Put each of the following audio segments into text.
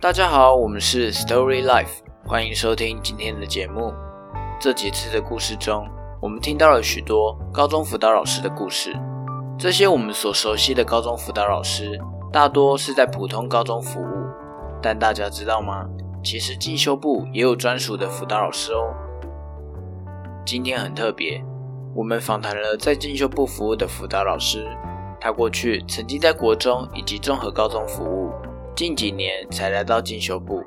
大家好，我们是 Story Life，欢迎收听今天的节目。这几次的故事中，我们听到了许多高中辅导老师的故事。这些我们所熟悉的高中辅导老师，大多是在普通高中服务。但大家知道吗？其实进修部也有专属的辅导老师哦。今天很特别，我们访谈了在进修部服务的辅导老师。他过去曾经在国中以及综合高中服务，近几年才来到进修部。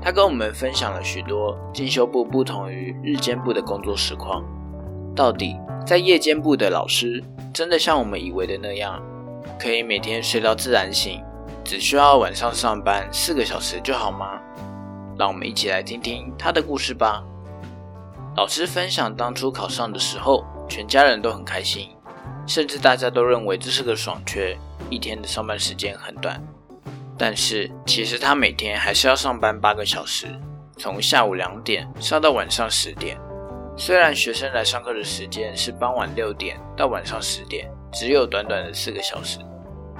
他跟我们分享了许多进修部不同于日间部的工作实况。到底在夜间部的老师，真的像我们以为的那样，可以每天睡到自然醒，只需要晚上上班四个小时就好吗？让我们一起来听听他的故事吧。老师分享当初考上的时候，全家人都很开心。甚至大家都认为这是个爽缺，一天的上班时间很短。但是其实他每天还是要上班八个小时，从下午两点上到晚上十点。虽然学生来上课的时间是傍晚六点到晚上十点，只有短短的四个小时，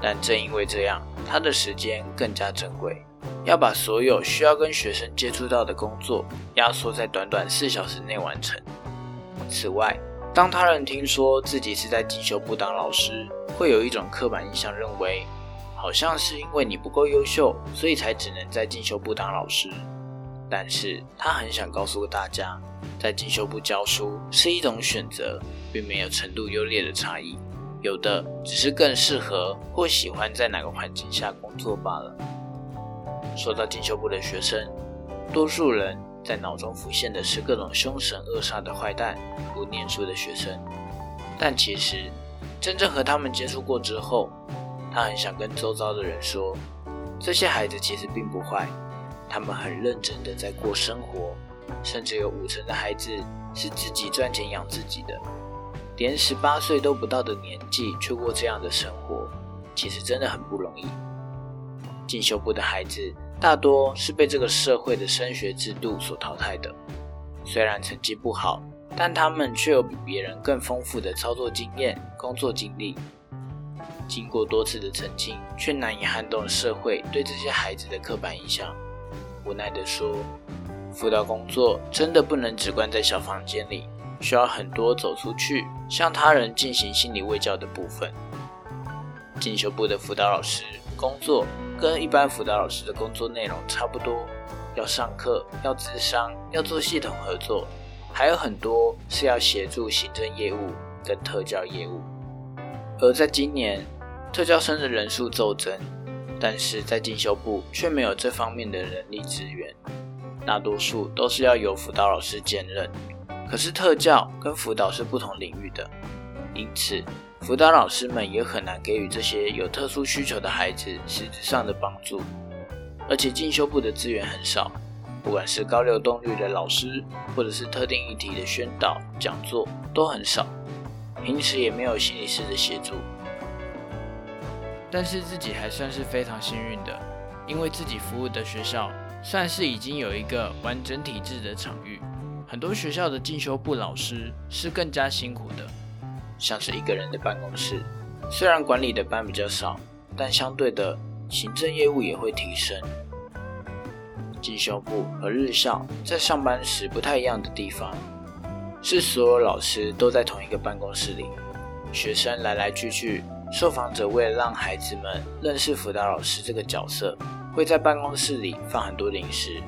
但正因为这样，他的时间更加珍贵，要把所有需要跟学生接触到的工作压缩在短短四小时内完成。此外，当他人听说自己是在进修部当老师，会有一种刻板印象，认为好像是因为你不够优秀，所以才只能在进修部当老师。但是他很想告诉大家，在进修部教书是一种选择，并没有程度优劣的差异，有的只是更适合或喜欢在哪个环境下工作罢了。说到进修部的学生，多数人。在脑中浮现的是各种凶神恶煞的坏蛋，不念书的学生。但其实，真正和他们接触过之后，他很想跟周遭的人说，这些孩子其实并不坏，他们很认真的在过生活，甚至有五成的孩子是自己赚钱养自己的，连十八岁都不到的年纪却过这样的生活，其实真的很不容易。进修部的孩子。大多是被这个社会的升学制度所淘汰的。虽然成绩不好，但他们却有比别人更丰富的操作经验、工作经历。经过多次的澄清，却难以撼动社会对这些孩子的刻板印象。无奈地说，辅导工作真的不能只关在小房间里，需要很多走出去，向他人进行心理慰教的部分。进修部的辅导老师工作。跟一般辅导老师的工作内容差不多，要上课，要咨商，要做系统合作，还有很多是要协助行政业务跟特教业务。而在今年，特教生的人数骤增，但是在进修部却没有这方面的人力资源，大多数都是要由辅导老师兼任。可是特教跟辅导是不同领域的，因此。辅导老师们也很难给予这些有特殊需求的孩子实质上的帮助，而且进修部的资源很少，不管是高流动率的老师，或者是特定议题的宣导讲座都很少，平时也没有心理师的协助。但是自己还算是非常幸运的，因为自己服务的学校算是已经有一个完整体制的场域，很多学校的进修部老师是更加辛苦的。像是一个人的办公室，虽然管理的班比较少，但相对的行政业务也会提升。进修部和日校在上班时不太一样的地方，是所有老师都在同一个办公室里，学生来来去去，受访者为了让孩子们认识辅导老师这个角色，会在办公室里放很多零食。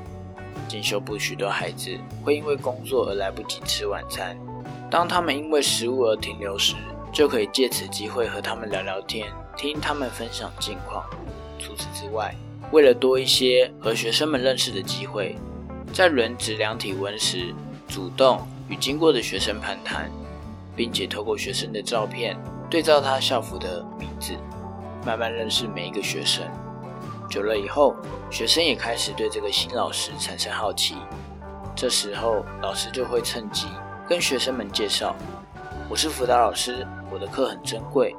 进修部许多孩子会因为工作而来不及吃晚餐。当他们因为食物而停留时，就可以借此机会和他们聊聊天，听他们分享近况。除此之外，为了多一些和学生们认识的机会，在轮值量体温时，主动与经过的学生攀谈，并且透过学生的照片对照他校服的名字，慢慢认识每一个学生。久了以后，学生也开始对这个新老师产生好奇。这时候，老师就会趁机。跟学生们介绍，我是辅导老师，我的课很珍贵。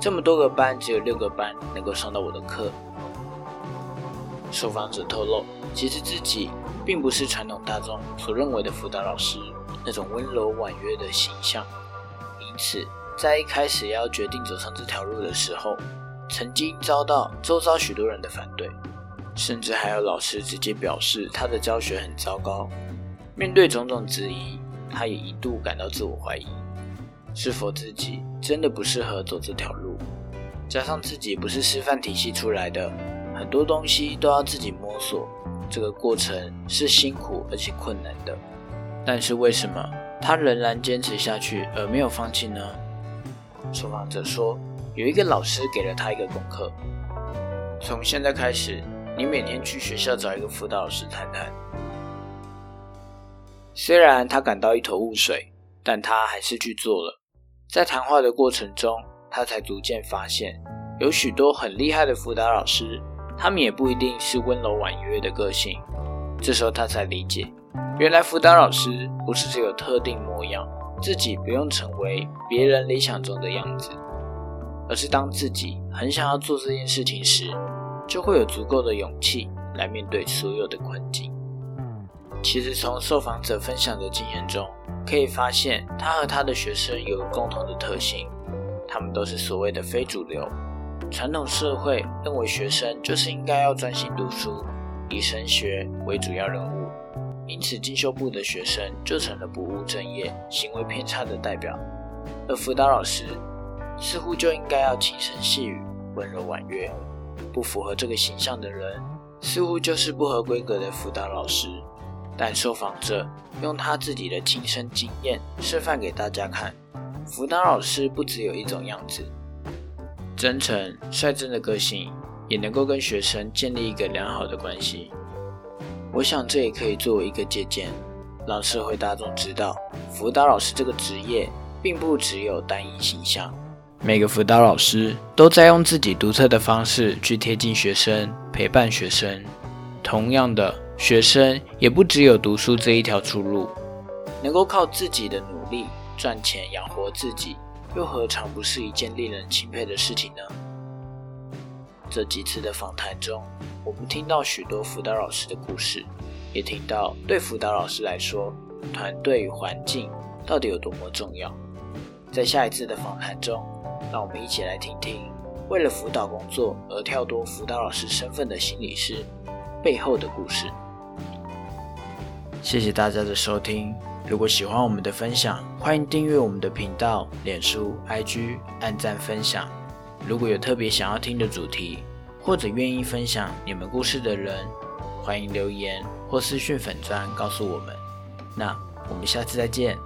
这么多个班，只有六个班能够上到我的课。受访者透露，其实自己并不是传统大众所认为的辅导老师那种温柔婉约的形象，因此在一开始要决定走上这条路的时候，曾经遭到周遭许多人的反对。甚至还有老师直接表示他的教学很糟糕。面对种种质疑，他也一度感到自我怀疑，是否自己真的不适合走这条路？加上自己不是师范体系出来的，很多东西都要自己摸索，这个过程是辛苦而且困难的。但是为什么他仍然坚持下去而没有放弃呢？受访者说，有一个老师给了他一个功课：从现在开始，你每天去学校找一个辅导老师谈谈。虽然他感到一头雾水，但他还是去做了。在谈话的过程中，他才逐渐发现，有许多很厉害的辅导老师，他们也不一定是温柔婉约的个性。这时候他才理解，原来辅导老师不是只有特定模样，自己不用成为别人理想中的样子，而是当自己很想要做这件事情时，就会有足够的勇气来面对所有的困境。其实从受访者分享的经验中，可以发现他和他的学生有共同的特性，他们都是所谓的非主流。传统社会认为学生就是应该要专心读书，以升学为主要任务，因此进修部的学生就成了不务正业、行为偏差的代表，而辅导老师似乎就应该要轻声细语、温柔婉约。不符合这个形象的人，似乎就是不合规格的辅导老师。但受访者用他自己的亲身经验示范给大家看，辅导老师不只有一种样子，真诚率真的个性也能够跟学生建立一个良好的关系。我想这也可以作为一个借鉴，让社会大众知道，辅导老师这个职业并不只有单一形象，每个辅导老师都在用自己独特的方式去贴近学生，陪伴学生。同样的。学生也不只有读书这一条出路，能够靠自己的努力赚钱养活自己，又何尝不是一件令人钦佩的事情呢？这几次的访谈中，我们听到许多辅导老师的故事，也听到对辅导老师来说，团队与环境到底有多么重要。在下一次的访谈中，让我们一起来听听为了辅导工作而跳脱辅导老师身份的心理师背后的故事。谢谢大家的收听。如果喜欢我们的分享，欢迎订阅我们的频道、脸书、IG，按赞分享。如果有特别想要听的主题，或者愿意分享你们故事的人，欢迎留言或私讯粉砖告诉我们。那我们下次再见。